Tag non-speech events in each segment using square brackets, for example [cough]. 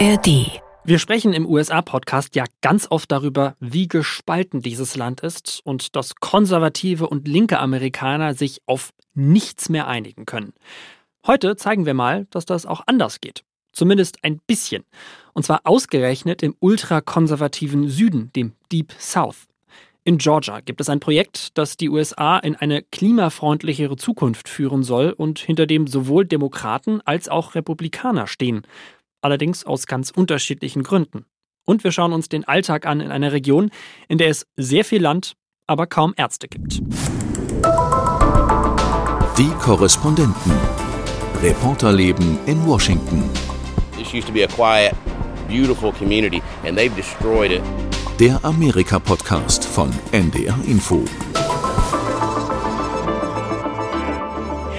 ARD. Wir sprechen im USA-Podcast ja ganz oft darüber, wie gespalten dieses Land ist und dass konservative und linke Amerikaner sich auf nichts mehr einigen können. Heute zeigen wir mal, dass das auch anders geht. Zumindest ein bisschen. Und zwar ausgerechnet im ultrakonservativen Süden, dem Deep South. In Georgia gibt es ein Projekt, das die USA in eine klimafreundlichere Zukunft führen soll und hinter dem sowohl Demokraten als auch Republikaner stehen allerdings aus ganz unterschiedlichen Gründen. Und wir schauen uns den Alltag an in einer Region, in der es sehr viel Land, aber kaum Ärzte gibt. Die Korrespondenten. Reporterleben in Washington. This used to be a quiet, beautiful community and they've destroyed it. Der Amerika-Podcast von NDR Info.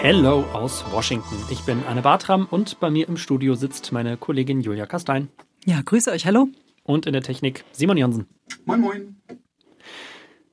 Hello aus Washington. Ich bin Anne Bartram und bei mir im Studio sitzt meine Kollegin Julia Kastein. Ja, grüße euch, hallo. Und in der Technik Simon Jonsen. Moin, moin.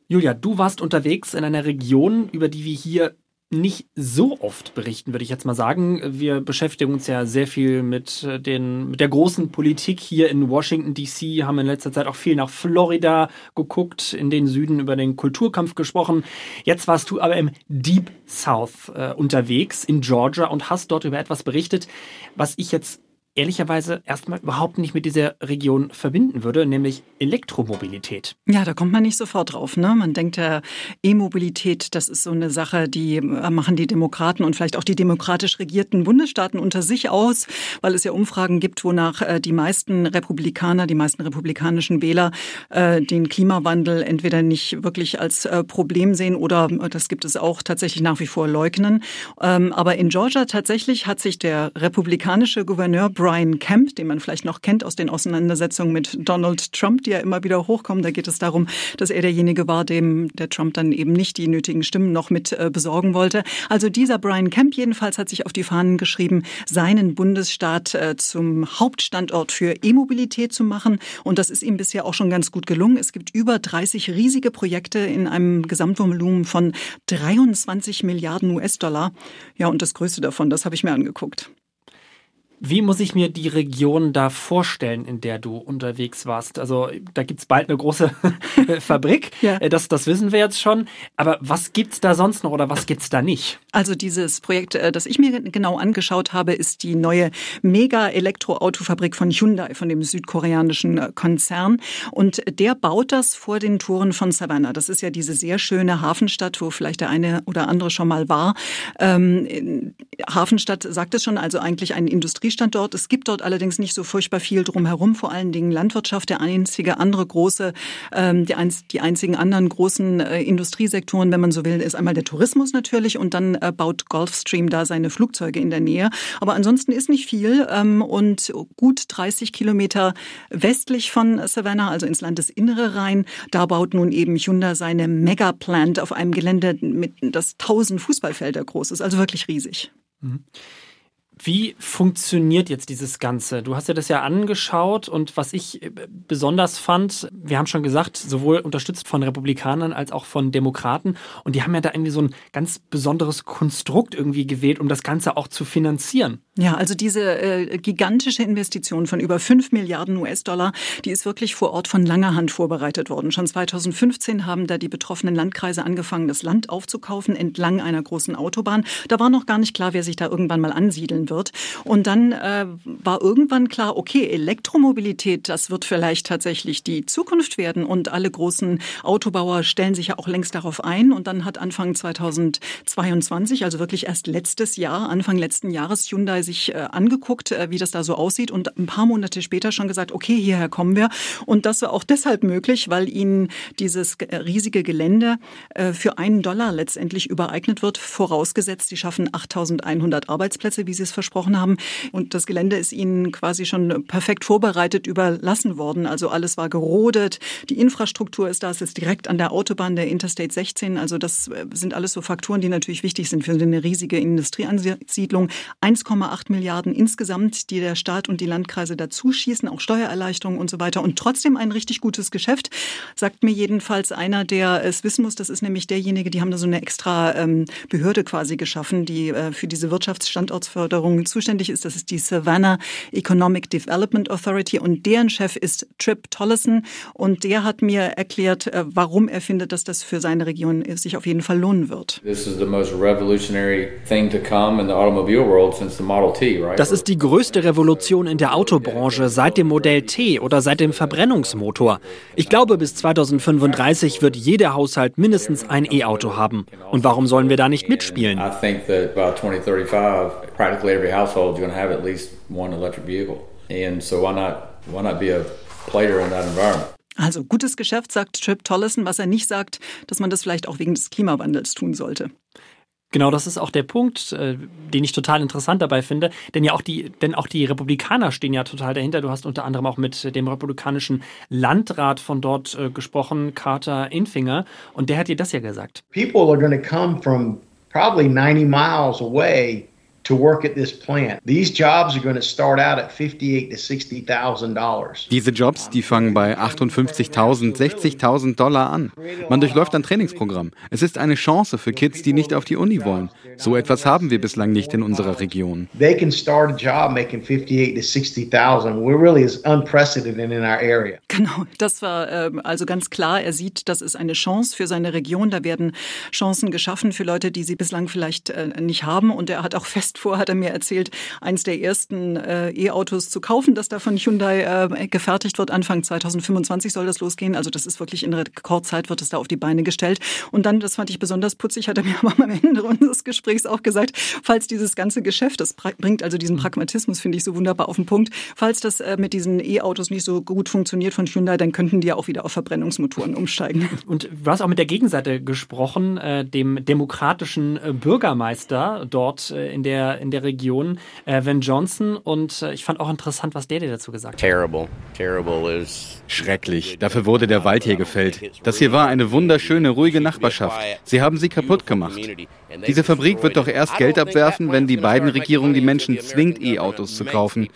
Julia, du warst unterwegs in einer Region, über die wir hier nicht so oft berichten, würde ich jetzt mal sagen. Wir beschäftigen uns ja sehr viel mit, äh, den, mit der großen Politik hier in Washington, DC, haben in letzter Zeit auch viel nach Florida geguckt, in den Süden über den Kulturkampf gesprochen. Jetzt warst du aber im Deep South äh, unterwegs, in Georgia, und hast dort über etwas berichtet, was ich jetzt ehrlicherweise erstmal überhaupt nicht mit dieser Region verbinden würde, nämlich Elektromobilität. Ja, da kommt man nicht sofort drauf. Ne? Man denkt ja, E-Mobilität, das ist so eine Sache, die äh, machen die Demokraten und vielleicht auch die demokratisch regierten Bundesstaaten unter sich aus, weil es ja Umfragen gibt, wonach äh, die meisten Republikaner, die meisten republikanischen Wähler äh, den Klimawandel entweder nicht wirklich als Problem sehen oder, das gibt es auch, tatsächlich nach wie vor leugnen. Ähm, aber in Georgia tatsächlich hat sich der republikanische Gouverneur Brian Kemp, den man vielleicht noch kennt aus den Auseinandersetzungen mit Donald Trump, die ja immer wieder hochkommen. Da geht es darum, dass er derjenige war, dem der Trump dann eben nicht die nötigen Stimmen noch mit äh, besorgen wollte. Also dieser Brian Kemp jedenfalls hat sich auf die Fahnen geschrieben, seinen Bundesstaat äh, zum Hauptstandort für E-Mobilität zu machen. Und das ist ihm bisher auch schon ganz gut gelungen. Es gibt über 30 riesige Projekte in einem Gesamtvolumen von 23 Milliarden US-Dollar. Ja, und das größte davon, das habe ich mir angeguckt. Wie muss ich mir die Region da vorstellen, in der du unterwegs warst? Also da gibt es bald eine große [laughs] Fabrik, ja. Äh, das, das wissen wir jetzt schon. Aber was gibt es da sonst noch oder was gibt es da nicht? Also dieses Projekt, äh, das ich mir genau angeschaut habe, ist die neue Mega-Elektroautofabrik von Hyundai, von dem südkoreanischen äh, Konzern. Und der baut das vor den Toren von Savannah. Das ist ja diese sehr schöne Hafenstadt, wo vielleicht der eine oder andere schon mal war. Ähm, Hafenstadt sagt es schon, also eigentlich ein Industrie Industriestandort. Es gibt dort allerdings nicht so furchtbar viel drumherum, vor allen Dingen Landwirtschaft. Der einzige andere große, ähm, die, einz die einzigen anderen großen äh, Industriesektoren, wenn man so will, ist einmal der Tourismus natürlich und dann äh, baut Gulfstream da seine Flugzeuge in der Nähe. Aber ansonsten ist nicht viel ähm, und gut 30 Kilometer westlich von Savannah, also ins Landesinnere rein, da baut nun eben Hyundai seine Megaplant auf einem Gelände, mit, das 1000 Fußballfelder groß ist, also wirklich riesig. Mhm. Wie funktioniert jetzt dieses Ganze? Du hast dir das ja angeschaut und was ich äh, besonders fand, wir haben schon gesagt, sowohl unterstützt von Republikanern als auch von Demokraten und die haben ja da irgendwie so ein ganz besonderes Konstrukt irgendwie gewählt, um das Ganze auch zu finanzieren. Ja, also diese äh, gigantische Investition von über 5 Milliarden US-Dollar, die ist wirklich vor Ort von langer Hand vorbereitet worden. Schon 2015 haben da die betroffenen Landkreise angefangen, das Land aufzukaufen entlang einer großen Autobahn. Da war noch gar nicht klar, wer sich da irgendwann mal ansiedeln wird. Und dann äh, war irgendwann klar, okay, Elektromobilität, das wird vielleicht tatsächlich die Zukunft werden. Und alle großen Autobauer stellen sich ja auch längst darauf ein. Und dann hat Anfang 2022, also wirklich erst letztes Jahr, Anfang letzten Jahres, Hyundai sich äh, angeguckt, äh, wie das da so aussieht und ein paar Monate später schon gesagt, okay, hierher kommen wir. Und das war auch deshalb möglich, weil ihnen dieses äh, riesige Gelände für einen Dollar letztendlich übereignet wird, vorausgesetzt, sie schaffen 8100 Arbeitsplätze, wie sie es versprochen haben. Und das Gelände ist ihnen quasi schon perfekt vorbereitet überlassen worden. Also alles war gerodet, die Infrastruktur ist da, es ist direkt an der Autobahn der Interstate 16. Also das sind alles so Faktoren, die natürlich wichtig sind für eine riesige Industrieansiedlung. 1,8 1,8 Milliarden insgesamt, die der Staat und die Landkreise dazu schießen, auch Steuererleichterungen und so weiter. Und trotzdem ein richtig gutes Geschäft, sagt mir jedenfalls einer, der es wissen muss. Das ist nämlich derjenige, die haben da so eine extra ähm, Behörde quasi geschaffen, die äh, für diese Wirtschaftsstandortsförderung zuständig ist. Das ist die Savannah Economic Development Authority und deren Chef ist Trip Tollison und der hat mir erklärt, äh, warum er findet, dass das für seine Region sich auf jeden Fall lohnen wird. This is the most revolutionary thing to come in the automobile world since the Model? Das ist die größte Revolution in der Autobranche seit dem Modell T oder seit dem Verbrennungsmotor. Ich glaube, bis 2035 wird jeder Haushalt mindestens ein E-Auto haben. Und warum sollen wir da nicht mitspielen? I think that by 2035, practically every household is going to have at least one electric vehicle. And so why not why not be a player in that environment? Also gutes Geschäft, sagt Trip Tollison, was er nicht sagt, dass man das vielleicht auch wegen des Klimawandels tun sollte. Genau, das ist auch der Punkt, äh, den ich total interessant dabei finde. Denn ja auch die, denn auch die Republikaner stehen ja total dahinter. Du hast unter anderem auch mit dem republikanischen Landrat von dort äh, gesprochen, Carter Infinger, und der hat dir das ja gesagt. People are going to come from probably 90 miles away to work at this plant. These jobs are going to start out at 58 to 60,000 dollars. Diese Jobs, die fangen bei 58.000, 60.000 Dollar an. Man durchläuft ein Trainingsprogramm. Es ist eine Chance für Kids, die nicht auf die Uni wollen. So etwas haben wir bislang nicht in unserer Region. They can start a job making 58 to 60,000. We're really is unprecedented in our area. Genau, das war ähm, also ganz klar. Er sieht, das ist eine Chance für seine Region. Da werden Chancen geschaffen für Leute, die sie bislang vielleicht äh, nicht haben. Und er hat auch fest vor, hat er mir erzählt, eins der ersten äh, E-Autos zu kaufen, das da von Hyundai äh, gefertigt wird. Anfang 2025 soll das losgehen. Also das ist wirklich in Rekordzeit wird es da auf die Beine gestellt. Und dann, das fand ich besonders putzig, hat er mir [laughs] aber am Ende unseres Gesprächs auch gesagt, falls dieses ganze Geschäft, das bringt also diesen Pragmatismus, finde ich so wunderbar auf den Punkt, falls das äh, mit diesen E-Autos nicht so gut funktioniert von Hyundai, dann könnten die ja auch wieder auf Verbrennungsmotoren umsteigen. [laughs] Und du hast auch mit der Gegenseite gesprochen, äh, dem demokratischen äh, Bürgermeister dort äh, in, der, in der Region, äh, Van Johnson. Und äh, ich fand auch interessant, was der dir dazu gesagt hat. Terrible. Terrible is Schrecklich. Dafür wurde der Wald hier gefällt. Das hier war eine wunderschöne, ruhige Nachbarschaft. Sie haben sie kaputt gemacht. Diese Fabrik wird doch erst Geld abwerfen, wenn die beiden Regierungen die Menschen zwingt, E-Autos zu kaufen.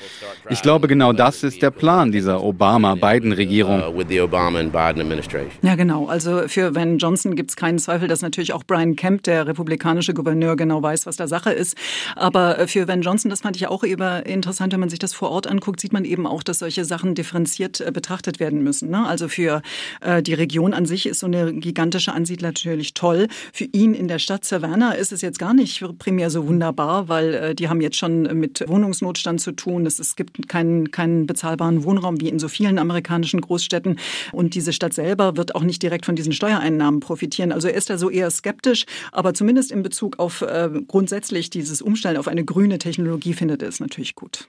Ich glaube, genau das ist der Plan dieser Obama-Biden-Regierung. uh, with the Obama and Biden administration. Ja, genau. Also für Van Johnson gibt es keinen Zweifel, dass natürlich auch Brian Kemp, der republikanische Gouverneur, genau weiß, was da Sache ist. Aber äh, für Van Johnson, das fand ich auch eben interessant, wenn man sich das vor Ort anguckt, sieht man eben auch, dass solche Sachen differenziert äh, betrachtet werden müssen. Ne? Also für äh, die Region an sich ist so eine gigantische Ansiedler natürlich toll. Für ihn in der Stadt Savannah ist es jetzt gar nicht primär so wunderbar, weil die haben jetzt schon mit Wohnungsnotstand zu tun. Es, es gibt keinen, keinen bezahlbaren Wohnraum wie in so vielen amerikanischen Großstädten. Und diese Stadt selber wird auch nicht direkt von diesen Steuereinnahmen profitieren. Also er ist da so eher skeptisch, aber zumindest in Bezug auf äh, grundsätzlich dieses Umstellen auf eine grüne Technologie findet er es natürlich gut.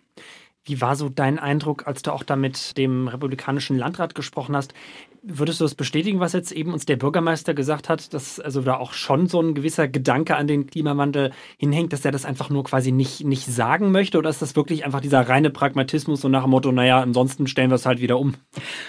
Wie war so dein Eindruck, als du auch da mit dem republikanischen Landrat gesprochen hast? Würdest du das bestätigen, was jetzt eben uns der Bürgermeister gesagt hat, dass also da auch schon so ein gewisser Gedanke an den Klimawandel hinhängt, dass er das einfach nur quasi nicht, nicht sagen möchte? Oder ist das wirklich einfach dieser reine Pragmatismus so nach dem Motto, naja, ansonsten stellen wir es halt wieder um?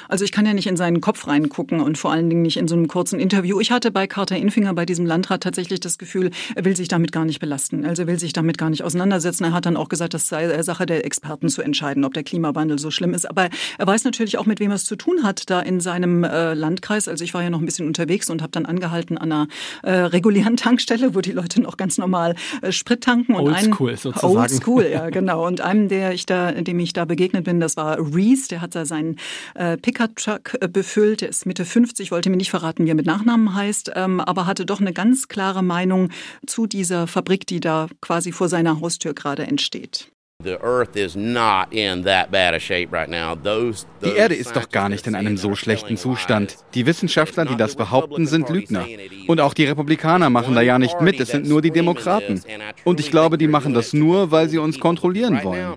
Also ich kann ja nicht in seinen Kopf reingucken und vor allen Dingen nicht in so einem kurzen Interview. Ich hatte bei Carter Infinger, bei diesem Landrat tatsächlich das Gefühl, er will sich damit gar nicht belasten. Also er will sich damit gar nicht auseinandersetzen. Er hat dann auch gesagt, das sei Sache der Experten zu entscheiden, ob der Klimawandel so schlimm ist. Aber er weiß natürlich auch, mit wem er es zu tun hat, da in seinem äh, Landkreis. Also ich war ja noch ein bisschen unterwegs und habe dann angehalten an einer äh, regulären [laughs] Tankstelle, wo die Leute noch ganz normal äh, Sprit tanken. Und Oldschool sozusagen. Oldschool, ja [laughs] genau. Und einem, der ich da, dem ich da begegnet bin, das war Reese. Der hat da seinen äh, Pickup-Truck äh, befüllt. Der ist Mitte 50, wollte mir nicht verraten, wie er mit Nachnamen heißt, ähm, aber hatte doch eine ganz klare Meinung zu dieser Fabrik, die da quasi vor seiner Haustür gerade entsteht. The earth is not in that bad a shape right now. Those, Die Erde ist doch gar nicht in einem so schlechten Zustand. Die Wissenschaftler, die das behaupten, sind Lügner. Und auch die Republikaner machen da ja nicht mit, es sind nur die Demokraten. Und ich glaube, die machen das nur, weil sie uns kontrollieren wollen.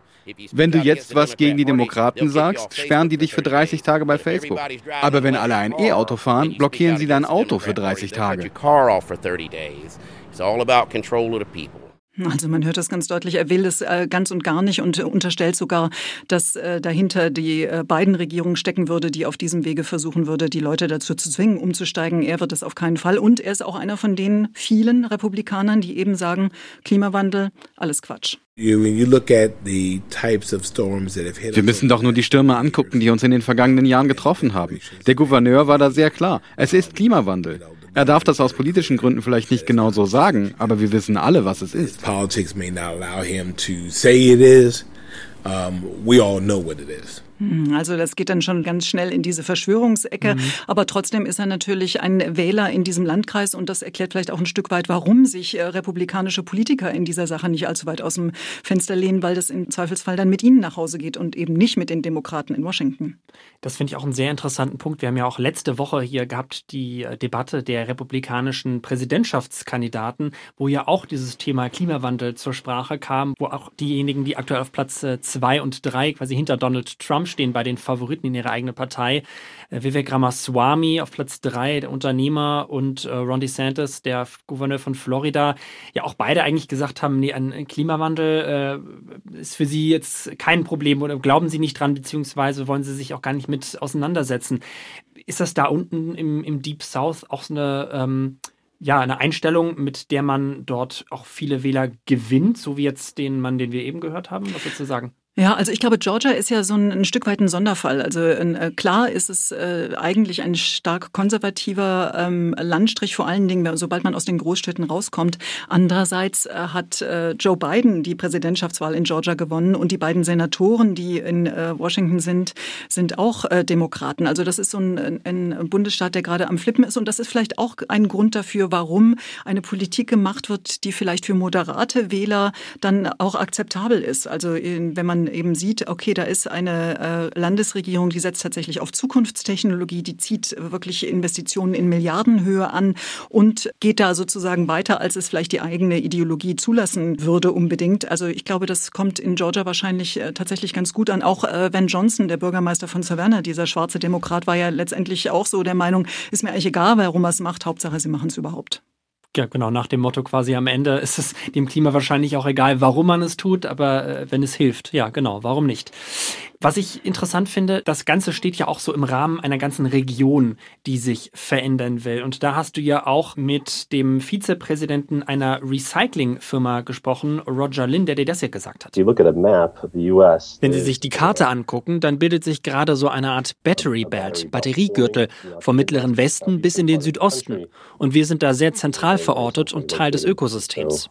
Wenn du jetzt was gegen die Demokraten sagst, sperren die dich für 30 Tage bei Facebook. Aber wenn alle ein E-Auto fahren, blockieren sie dein Auto für 30 Tage. Your car off for 30 days. It's all about control of the people. Also man hört das ganz deutlich. Er will es äh, ganz und gar nicht und unterstellt sogar, dass äh, dahinter die äh, beiden Regierungen stecken würde, die auf diesem Wege versuchen würde, die Leute dazu zu zwingen, umzusteigen. Er wird es auf keinen Fall. Und er ist auch einer von den vielen Republikanern, die eben sagen, Klimawandel, alles Quatsch. Wir müssen doch nur die Stürme angucken, die uns in den vergangenen Jahren getroffen haben. Der Gouverneur war da sehr klar. Es ist Klimawandel. Er darf das aus politischen Gründen vielleicht nicht genau so sagen, aber wir wissen alle, was es ist. Politics may not allow him to say it is. Um, we all know what it is. Hm, also das geht dann schon ganz schnell in diese Verschwörungsecke. Mhm. Aber trotzdem ist er natürlich ein Wähler in diesem Landkreis und das erklärt vielleicht auch ein Stück weit, warum sich äh, republikanische Politiker in dieser Sache nicht allzu weit aus dem Fenster lehnen, weil das im Zweifelsfall dann mit ihnen nach Hause geht und eben nicht mit den Demokraten in Washington. Das finde ich auch einen sehr interessanten Punkt. Wir haben ja auch letzte Woche hier gehabt die äh, Debatte der republikanischen Präsidentschaftskandidaten, wo ja auch dieses Thema Klimawandel zur Sprache kam, wo auch diejenigen, die aktuell auf Platz äh, zwei und drei quasi hinter Donald Trump stehen bei den Favoriten in ihrer eigenen Partei. Äh, Vivek Ramaswamy auf Platz drei, der Unternehmer, und äh, Ron DeSantis, der Gouverneur von Florida, ja auch beide eigentlich gesagt haben, nee, ein Klimawandel äh, ist für sie jetzt kein Problem oder glauben sie nicht dran, beziehungsweise wollen sie sich auch gar nicht mit auseinandersetzen. Ist das da unten im, im Deep South auch so eine ähm, ja, eine Einstellung, mit der man dort auch viele Wähler gewinnt, so wie jetzt den Mann, den wir eben gehört haben? Was würdest du sagen? Ja, also ich glaube, Georgia ist ja so ein, ein Stück weit ein Sonderfall. Also äh, klar ist es äh, eigentlich ein stark konservativer ähm, Landstrich, vor allen Dingen, sobald man aus den Großstädten rauskommt. Andererseits äh, hat äh, Joe Biden die Präsidentschaftswahl in Georgia gewonnen und die beiden Senatoren, die in äh, Washington sind, sind auch äh, Demokraten. Also das ist so ein, ein Bundesstaat, der gerade am Flippen ist und das ist vielleicht auch ein Grund dafür, warum eine Politik gemacht wird, die vielleicht für moderate Wähler dann auch akzeptabel ist. Also wenn man eben sieht, okay, da ist eine äh, Landesregierung, die setzt tatsächlich auf Zukunftstechnologie, die zieht wirklich Investitionen in Milliardenhöhe an und geht da sozusagen weiter, als es vielleicht die eigene Ideologie zulassen würde unbedingt. Also ich glaube, das kommt in Georgia wahrscheinlich äh, tatsächlich ganz gut an. Auch äh, Ben Johnson, der Bürgermeister von Savannah, dieser schwarze Demokrat, war ja letztendlich auch so der Meinung, ist mir eigentlich egal, warum er es macht, Hauptsache, sie machen es überhaupt. Ja, genau, nach dem Motto quasi am Ende ist es dem Klima wahrscheinlich auch egal, warum man es tut, aber äh, wenn es hilft, ja, genau, warum nicht? Was ich interessant finde, das Ganze steht ja auch so im Rahmen einer ganzen Region, die sich verändern will. Und da hast du ja auch mit dem Vizepräsidenten einer Recyclingfirma gesprochen, Roger Lynn, der dir das ja gesagt hat. Wenn Sie sich die Karte angucken, dann bildet sich gerade so eine Art Battery Belt, Batteriegürtel vom mittleren Westen bis in den Südosten. Und wir sind da sehr zentral verortet und Teil des Ökosystems.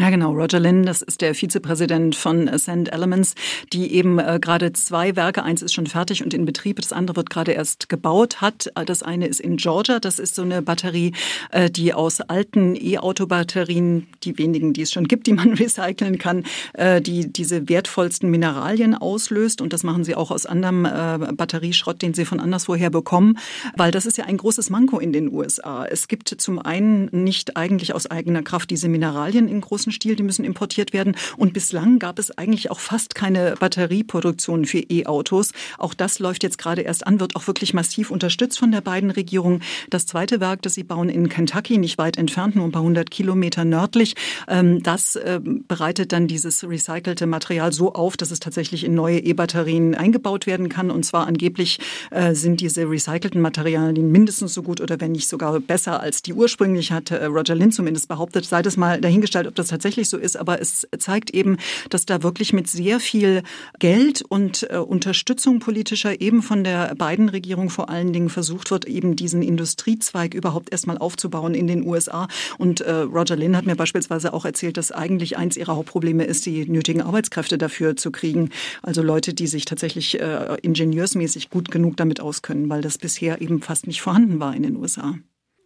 Ja, genau. Roger Lynn, das ist der Vizepräsident von Sand Elements, die eben äh, gerade zwei Werke, eins ist schon fertig und in Betrieb, das andere wird gerade erst gebaut hat. Äh, das eine ist in Georgia, das ist so eine Batterie, äh, die aus alten E-Auto-Batterien, die wenigen, die es schon gibt, die man [laughs] recyceln kann, äh, die diese wertvollsten Mineralien auslöst. Und das machen sie auch aus anderem äh, Batterieschrott, den sie von anderswoher bekommen, weil das ist ja ein großes Manko in den USA. Es gibt zum einen nicht eigentlich aus eigener Kraft diese Mineralien in großen großen Stil, die müssen importiert werden. Und bislang gab es eigentlich auch fast keine Batterieproduktion für E-Autos. Auch das läuft jetzt gerade erst an, wird auch wirklich massiv unterstützt von der beiden Regierungen. Das zweite Werk, das sie bauen in Kentucky, nicht weit entfernt, nur ein paar hundert Kilometer nördlich, ähm, das ähm, bereitet dann dieses recycelte Material so auf, dass es tatsächlich in neue E-Batterien eingebaut werden kann. Und zwar angeblich äh, sind diese recycelten Materialien mindestens so gut oder wenn nicht sogar besser als die ursprünglich, hat äh, Roger Lynn zumindest behauptet. Sei das mal dahingestellt, ob das tatsächlich so ist, aber es zeigt eben, dass da wirklich mit sehr viel Geld und äh, Unterstützung politischer eben von der beiden Regierung vor allen Dingen versucht wird, eben diesen Industriezweig überhaupt erstmal aufzubauen in den USA. Und äh, Roger Lynn hat mir beispielsweise auch erzählt, dass eigentlich eins ihrer Hauptprobleme ist, die nötigen Arbeitskräfte dafür zu kriegen. Also Leute, die sich tatsächlich äh, ingenieursmäßig gut genug damit auskennen, weil das bisher eben fast nicht vorhanden war in den USA.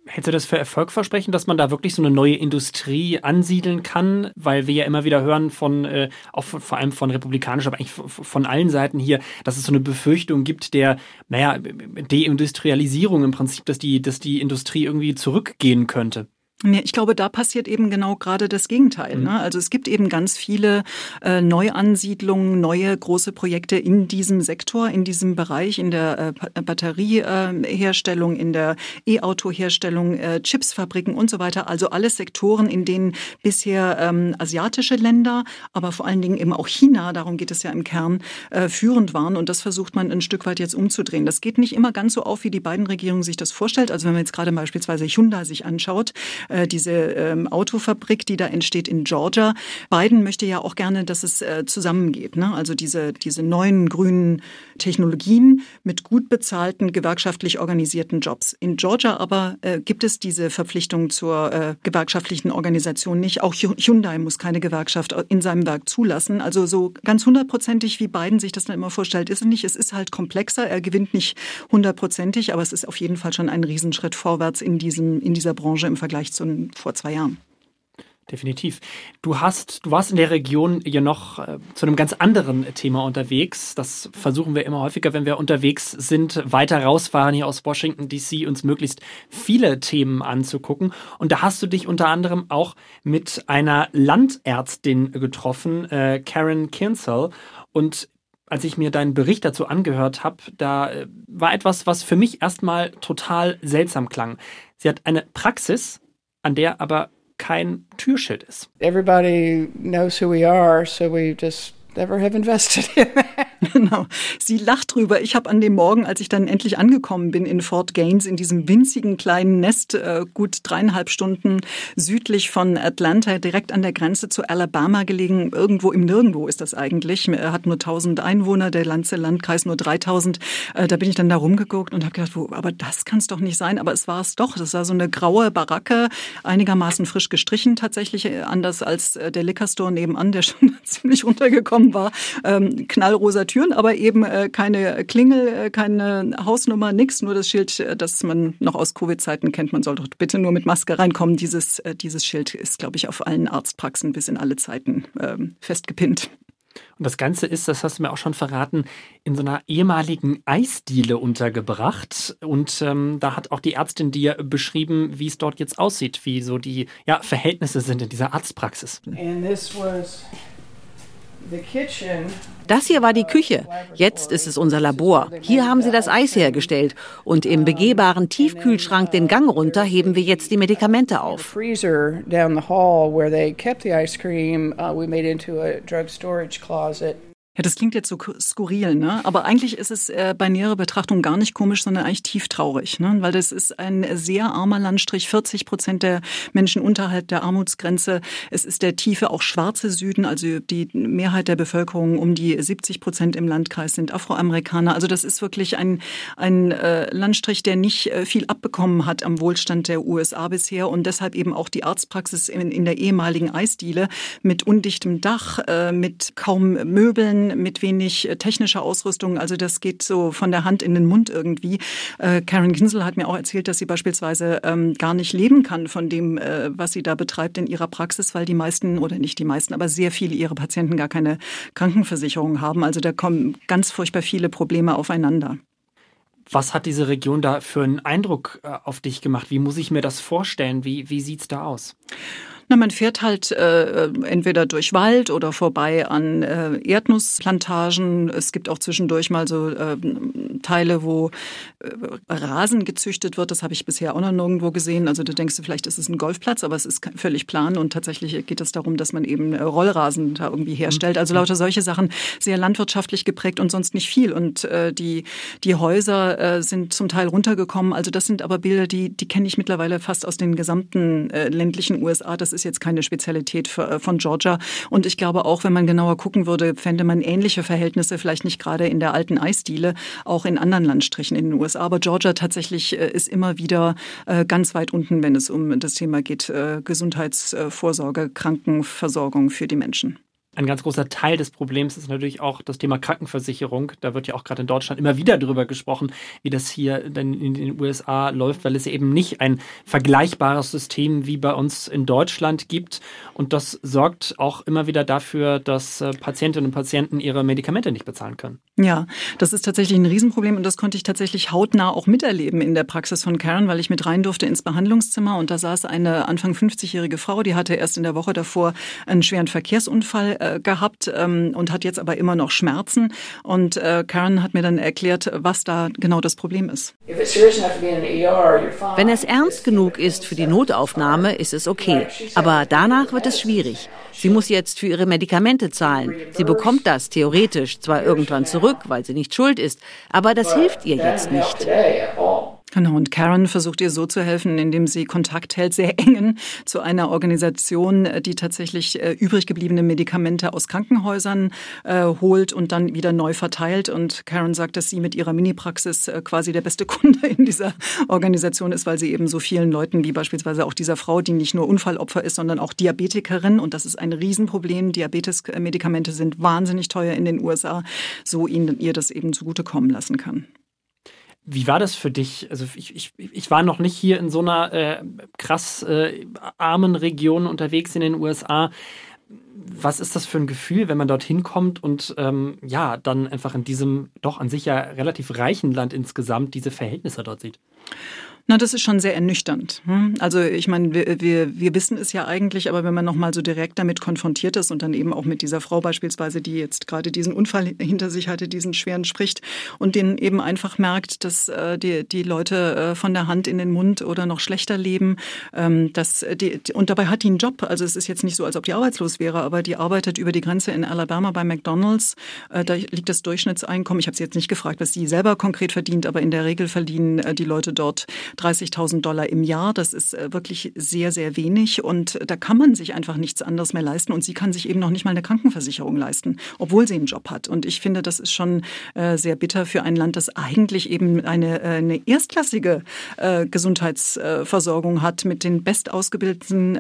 Hältst du das für erfolgversprechend, dass man da wirklich so eine neue Industrie ansiedeln kann? Weil wir ja immer wieder hören von, äh, auch von, vor allem von republikanischer, aber eigentlich von allen Seiten hier, dass es so eine Befürchtung gibt der, naja, Deindustrialisierung im Prinzip, dass die, dass die Industrie irgendwie zurückgehen könnte. Ich glaube, da passiert eben genau gerade das Gegenteil. Mhm. Ne? Also es gibt eben ganz viele äh, Neuansiedlungen, neue große Projekte in diesem Sektor, in diesem Bereich, in der äh, Batterieherstellung, äh, in der E-Auto-Herstellung, äh, Chipsfabriken und so weiter. Also alle Sektoren, in denen bisher ähm, asiatische Länder, aber vor allen Dingen eben auch China, darum geht es ja im Kern, äh, führend waren. Und das versucht man ein Stück weit jetzt umzudrehen. Das geht nicht immer ganz so auf, wie die beiden Regierungen sich das vorstellt. Also wenn man jetzt gerade beispielsweise Hyundai sich anschaut, äh, diese ähm, Autofabrik, die da entsteht in Georgia. Biden möchte ja auch gerne, dass es äh, zusammengeht. Ne? Also diese, diese neuen grünen Technologien mit gut bezahlten, gewerkschaftlich organisierten Jobs. In Georgia aber äh, gibt es diese Verpflichtung zur äh, gewerkschaftlichen Organisation nicht. Auch Hyundai muss keine Gewerkschaft in seinem Werk zulassen. Also so ganz hundertprozentig, wie Biden sich das dann immer vorstellt, ist es nicht. Es ist halt komplexer. Er gewinnt nicht hundertprozentig, aber es ist auf jeden Fall schon ein Riesenschritt vorwärts in, diesem, in dieser Branche im Vergleich zu vor zwei Jahren. Definitiv. Du hast, du warst in der Region ja noch äh, zu einem ganz anderen Thema unterwegs. Das versuchen wir immer häufiger, wenn wir unterwegs sind, weiter rausfahren hier aus Washington DC, uns möglichst viele Themen anzugucken. Und da hast du dich unter anderem auch mit einer Landärztin getroffen, äh, Karen Kinsell. Und als ich mir deinen Bericht dazu angehört habe, da äh, war etwas, was für mich erstmal total seltsam klang. Sie hat eine Praxis, an der aber kein Türschild ist. Everybody knows who we are, so we just never have invested in that. [laughs] Genau. Sie lacht drüber. Ich habe an dem Morgen, als ich dann endlich angekommen bin in Fort Gaines, in diesem winzigen kleinen Nest, äh, gut dreieinhalb Stunden südlich von Atlanta, direkt an der Grenze zu Alabama gelegen, irgendwo im Nirgendwo ist das eigentlich. Er hat nur 1000 Einwohner, der ganze Landkreis nur 3000. Äh, da bin ich dann da rumgeguckt und habe gedacht, wo, aber das kann es doch nicht sein. Aber es war es doch. Das war so eine graue Baracke, einigermaßen frisch gestrichen tatsächlich, äh, anders als äh, der Liquor Store nebenan, der [laughs] schon ziemlich runtergekommen war. Ähm, knallrosa Türen, aber eben äh, keine Klingel, äh, keine Hausnummer, nichts, nur das Schild, äh, das man noch aus Covid-Zeiten kennt. Man soll doch bitte nur mit Maske reinkommen. Dieses, dieses Schild ist, glaube ich, auf allen Arztpraxen bis in alle Zeiten ähm, festgepinnt. Und das Ganze ist, das hast du mir auch schon verraten, in so einer ehemaligen Eisdiele untergebracht. Und ähm, da hat auch die Ärztin dir beschrieben, wie es dort jetzt aussieht, wie so die ja, Verhältnisse sind in dieser Arztpraxis. And this was das hier war die Küche. Jetzt ist es unser Labor. Hier haben sie das Eis hergestellt. Und im begehbaren Tiefkühlschrank den Gang runter heben wir jetzt die Medikamente auf. Ja, das klingt jetzt so skurril, ne? Aber eigentlich ist es äh, bei näherer Betrachtung gar nicht komisch, sondern eigentlich tief traurig, ne? Weil das ist ein sehr armer Landstrich, 40 Prozent der Menschen unterhalb der Armutsgrenze. Es ist der tiefe, auch schwarze Süden, also die Mehrheit der Bevölkerung, um die 70 Prozent im Landkreis sind Afroamerikaner. Also das ist wirklich ein, ein äh, Landstrich, der nicht äh, viel abbekommen hat am Wohlstand der USA bisher und deshalb eben auch die Arztpraxis in, in der ehemaligen Eisdiele mit undichtem Dach, äh, mit kaum Möbeln, mit wenig äh, technischer Ausrüstung. Also das geht so von der Hand in den Mund irgendwie. Äh, Karen Kinsel hat mir auch erzählt, dass sie beispielsweise ähm, gar nicht leben kann von dem, äh, was sie da betreibt in ihrer Praxis, weil die meisten oder nicht die meisten, aber sehr viele ihrer Patienten gar keine Krankenversicherung haben. Also da kommen ganz furchtbar viele Probleme aufeinander. Was hat diese Region da für einen Eindruck auf dich gemacht? Wie muss ich mir das vorstellen? Wie, wie sieht es da aus? Na, man fährt halt äh, entweder durch Wald oder vorbei an äh, Erdnussplantagen. Es gibt auch zwischendurch mal so äh, Teile, wo äh, Rasen gezüchtet wird. Das habe ich bisher auch noch nirgendwo gesehen. Also du denkst, vielleicht ist es ein Golfplatz, aber es ist völlig plan und tatsächlich geht es darum, dass man eben äh, Rollrasen da irgendwie herstellt. Also lauter solche Sachen, sehr landwirtschaftlich geprägt und sonst nicht viel. Und äh, die, die Häuser äh, sind zum Teil runtergekommen. Also das sind aber Bilder, die, die kenne ich mittlerweile fast aus den gesamten äh, ländlichen USA. Das ist jetzt keine Spezialität äh, von Georgia. Und ich glaube auch, wenn man genauer gucken würde, fände man ähnliche Verhältnisse, vielleicht nicht gerade in der alten Eisdiele, auch in anderen Landstrichen in den USA. Aber Georgia tatsächlich äh, ist immer wieder äh, ganz weit unten, wenn es um das Thema geht, Gesundheitsvorsorge, Krankenversorgung für die Menschen. Ein ganz großer Teil des Problems ist natürlich auch das Thema Krankenversicherung. Da wird ja auch gerade in Deutschland immer wieder drüber gesprochen, wie das hier in den USA läuft, weil es eben nicht ein vergleichbares System wie bei uns in Deutschland gibt. Und das sorgt auch immer wieder dafür, dass äh, Patientinnen und Patienten ihre Medikamente nicht bezahlen können. Ja, das ist tatsächlich ein Riesenproblem und das konnte ich tatsächlich hautnah auch miterleben in der Praxis von Karen, weil ich mit rein durfte ins Behandlungszimmer und da saß eine Anfang 50-jährige Frau, die hatte erst in der Woche davor einen schweren Verkehrsunfall äh, gehabt ähm, und hat jetzt aber immer noch Schmerzen. Und äh, Karen hat mir dann erklärt, was da genau das Problem ist. E Wenn es ernst genug ist für die Notaufnahme, ist es okay. Aber danach wird es schwierig. Sie muss jetzt für ihre Medikamente zahlen. Sie bekommt das theoretisch zwar irgendwann zurück, weil sie nicht schuld ist, aber das hilft ihr jetzt nicht. Genau, und Karen versucht ihr so zu helfen, indem sie Kontakt hält, sehr [laughs] engen, zu einer Organisation, die tatsächlich äh, übrig gebliebene Medikamente aus Krankenhäusern äh, holt und dann wieder neu verteilt. Und Karen sagt, dass sie mit ihrer Mini-Praxis äh, quasi der beste [laughs] Kunde in dieser Organisation ist, weil sie eben so vielen Leuten, wie beispielsweise auch dieser Frau, die nicht nur Unfallopfer ist, sondern auch Diabetikerin, und das ist ein Riesenproblem. Diabetes-Medikamente sind wahnsinnig teuer in den USA, so ihnen ihr das eben zugutekommen lassen kann. Wie war das für dich? Also ich, ich, ich war noch nicht hier in so einer äh, krass äh, armen Region unterwegs in den USA. Was ist das für ein Gefühl, wenn man dorthin kommt und ähm, ja, dann einfach in diesem doch an sich ja relativ reichen Land insgesamt diese Verhältnisse dort sieht? Na, das ist schon sehr ernüchternd. Hm? Also ich meine, wir, wir, wir wissen es ja eigentlich, aber wenn man nochmal so direkt damit konfrontiert ist und dann eben auch mit dieser Frau beispielsweise, die jetzt gerade diesen Unfall hinter sich hatte, diesen schweren spricht und den eben einfach merkt, dass äh, die, die Leute äh, von der Hand in den Mund oder noch schlechter leben, ähm, dass die, und dabei hat die einen Job. Also es ist jetzt nicht so, als ob die arbeitslos wäre, aber die arbeitet über die Grenze in Alabama bei McDonald's. Äh, da liegt das Durchschnittseinkommen. Ich habe sie jetzt nicht gefragt, was sie selber konkret verdient, aber in der Regel verdienen äh, die Leute dort 30.000 Dollar im Jahr. Das ist äh, wirklich sehr, sehr wenig und da kann man sich einfach nichts anderes mehr leisten und sie kann sich eben noch nicht mal eine Krankenversicherung leisten, obwohl sie einen Job hat. Und ich finde, das ist schon äh, sehr bitter für ein Land, das eigentlich eben eine, äh, eine erstklassige Gesundheitsversorgung hat mit den bestausgebildeten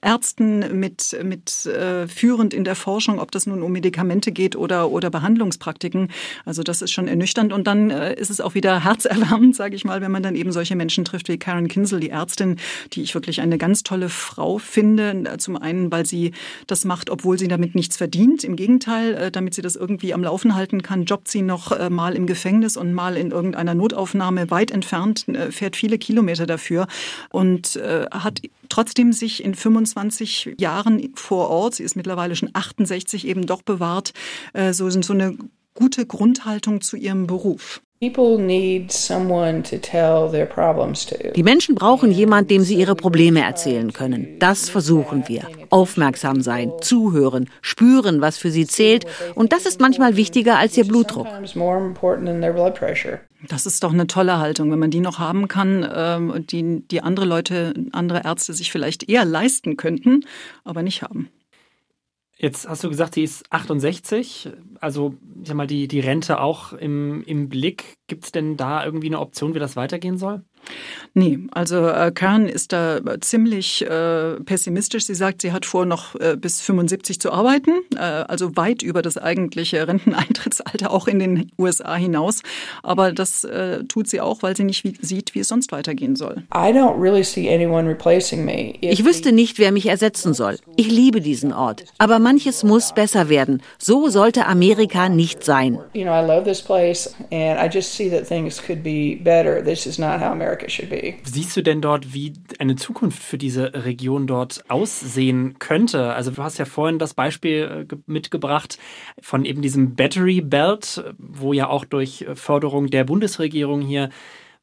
Ärzten, mit, mit führend in der Forschung, ob das nun um Medikamente geht oder, oder Behandlungspraktiken. Also das ist schon ernüchternd und dann ist es auch wieder herzerwärmend, sage ich mal, wenn man dann eben solche Menschen trifft wie Karen Kinsel, die Ärztin, die ich wirklich eine ganz tolle Frau finde. Zum einen, weil sie das macht, obwohl sie damit nichts verdient. Im Gegenteil, äh, damit sie das irgendwie am Laufen halten kann, jobbt sie noch äh, mal im Gefängnis und mal in irgendeiner Notaufnahme weit entfernt, äh, fährt viele Kilometer dafür und hat trotzdem sich in 25 Jahren vor Ort, sie ist mittlerweile schon 68, eben doch bewahrt, so, so eine gute Grundhaltung zu ihrem Beruf. Die Menschen brauchen jemand, dem sie ihre Probleme erzählen können. Das versuchen wir. Aufmerksam sein, zuhören, spüren, was für sie zählt. Und das ist manchmal wichtiger als ihr Blutdruck. Das ist doch eine tolle Haltung, wenn man die noch haben kann, ähm, die, die andere Leute, andere Ärzte sich vielleicht eher leisten könnten, aber nicht haben. Jetzt hast du gesagt, sie ist 68, also ich sag mal, die, die Rente auch im, im Blick. Gibt es denn da irgendwie eine Option, wie das weitergehen soll? Nee, also äh, Kern ist da ziemlich äh, pessimistisch. Sie sagt, sie hat vor, noch äh, bis 75 zu arbeiten, äh, also weit über das eigentliche [laughs] Renteneintrittsalter auch in den USA hinaus. Aber das äh, tut sie auch, weil sie nicht wie, sieht, wie es sonst weitergehen soll. Ich wüsste nicht, wer mich ersetzen soll. Ich liebe diesen Ort. Aber manches muss besser werden. So sollte Amerika nicht sein. You know, I love this place and I just see that things could be better. This is not how America Siehst du denn dort, wie eine Zukunft für diese Region dort aussehen könnte? Also du hast ja vorhin das Beispiel äh, mitgebracht von eben diesem Battery Belt, wo ja auch durch Förderung der Bundesregierung hier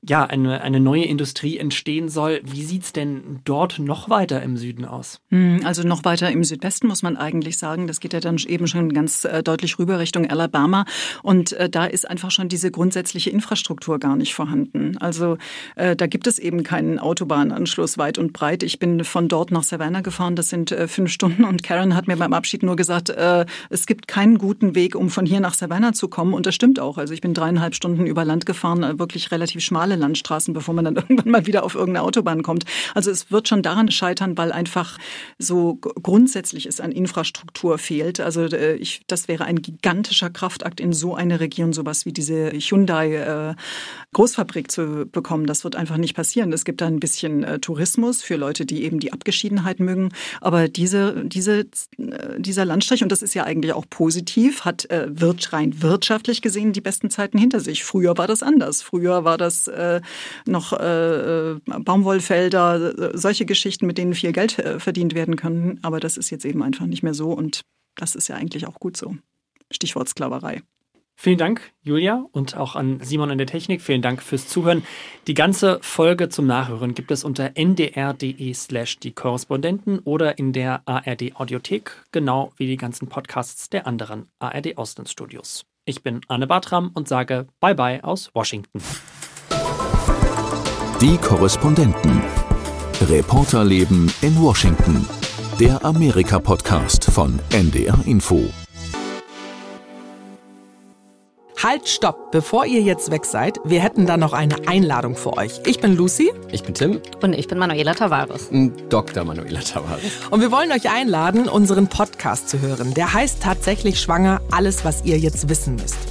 ja, eine, eine neue Industrie entstehen soll. Wie sieht es denn dort noch weiter im Süden aus? Hm, also noch weiter im Südwesten muss man eigentlich sagen. Das geht ja dann eben schon ganz äh, deutlich rüber Richtung Alabama. Und äh, da ist einfach schon diese grundsätzliche Infrastruktur gar nicht vorhanden. Also äh, da gibt es eben keinen Autobahnanschluss weit und breit. Ich bin von dort nach Savannah gefahren. Das sind fünf Stunden. Und Karen hat mir beim Abschied nur gesagt, es gibt keinen guten Weg, um von hier nach Savannah zu kommen. Und das stimmt auch. Also ich bin dreieinhalb Stunden über Land gefahren, wirklich relativ schmal normale Landstraßen, bevor man dann [laughs] irgendwann mal wieder auf irgendeine Autobahn kommt. Also es wird schon daran scheitern, weil einfach so grundsätzlich es an Infrastruktur fehlt. Also äh, ich, das wäre ein gigantischer Kraftakt in so eine Region, sowas wie diese Hyundai äh, Großfabrik zu bekommen. Das wird einfach nicht passieren. Es gibt da ein bisschen äh, Tourismus für Leute, die eben die Abgeschiedenheit mögen. Aber diese, diese, dieser Landstrich, und das ist ja eigentlich auch positiv, hat rein wirtschaftlich gesehen die besten Zeiten hinter sich. Früher war das anders. Früher war das äh, noch äh, Baumwollfelder, solche Geschichten, mit denen viel Geld äh, verdient werden können. Aber das ist jetzt eben einfach nicht mehr so und das ist ja eigentlich auch gut so. Stichwort Sklaverei. Vielen Dank, Julia, und auch an Simon in der Technik. Vielen Dank fürs Zuhören. Die ganze Folge zum Nachhören gibt es unter ndr.de slash die Korrespondenten oder in der ARD Audiothek, genau wie die ganzen Podcasts der anderen ARD Auslandsstudios. Ich bin Anne Bartram und sage Bye bye aus Washington. Die Korrespondenten. Reporterleben in Washington. Der Amerika-Podcast von NDR Info. Halt, stopp! Bevor ihr jetzt weg seid, wir hätten da noch eine Einladung für euch. Ich bin Lucy. Ich bin Tim. Und ich bin Manuela Tavares. Dr. Manuela Tavares. Und wir wollen euch einladen, unseren Podcast zu hören. Der heißt tatsächlich Schwanger, alles, was ihr jetzt wissen müsst.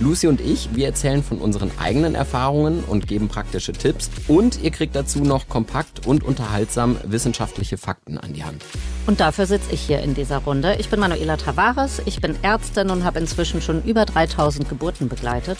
Lucy und ich, wir erzählen von unseren eigenen Erfahrungen und geben praktische Tipps. Und ihr kriegt dazu noch kompakt und unterhaltsam wissenschaftliche Fakten an die Hand. Und dafür sitze ich hier in dieser Runde. Ich bin Manuela Tavares, ich bin Ärztin und habe inzwischen schon über 3000 Geburten begleitet.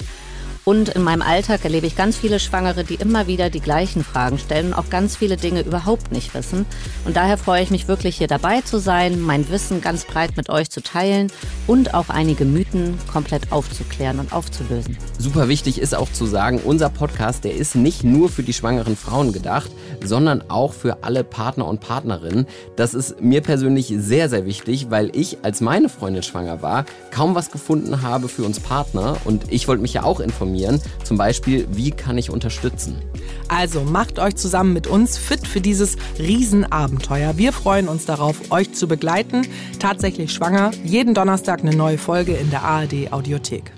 Und in meinem Alltag erlebe ich ganz viele Schwangere, die immer wieder die gleichen Fragen stellen und auch ganz viele Dinge überhaupt nicht wissen. Und daher freue ich mich wirklich hier dabei zu sein, mein Wissen ganz breit mit euch zu teilen und auch einige Mythen komplett aufzuklären und aufzulösen. Super wichtig ist auch zu sagen, unser Podcast, der ist nicht nur für die schwangeren Frauen gedacht, sondern auch für alle Partner und Partnerinnen. Das ist mir persönlich sehr, sehr wichtig, weil ich, als meine Freundin schwanger war, kaum was gefunden habe für uns Partner und ich wollte mich ja auch informieren. Zum Beispiel, wie kann ich unterstützen? Also macht euch zusammen mit uns fit für dieses Riesenabenteuer. Wir freuen uns darauf, euch zu begleiten. Tatsächlich schwanger. Jeden Donnerstag eine neue Folge in der ARD Audiothek.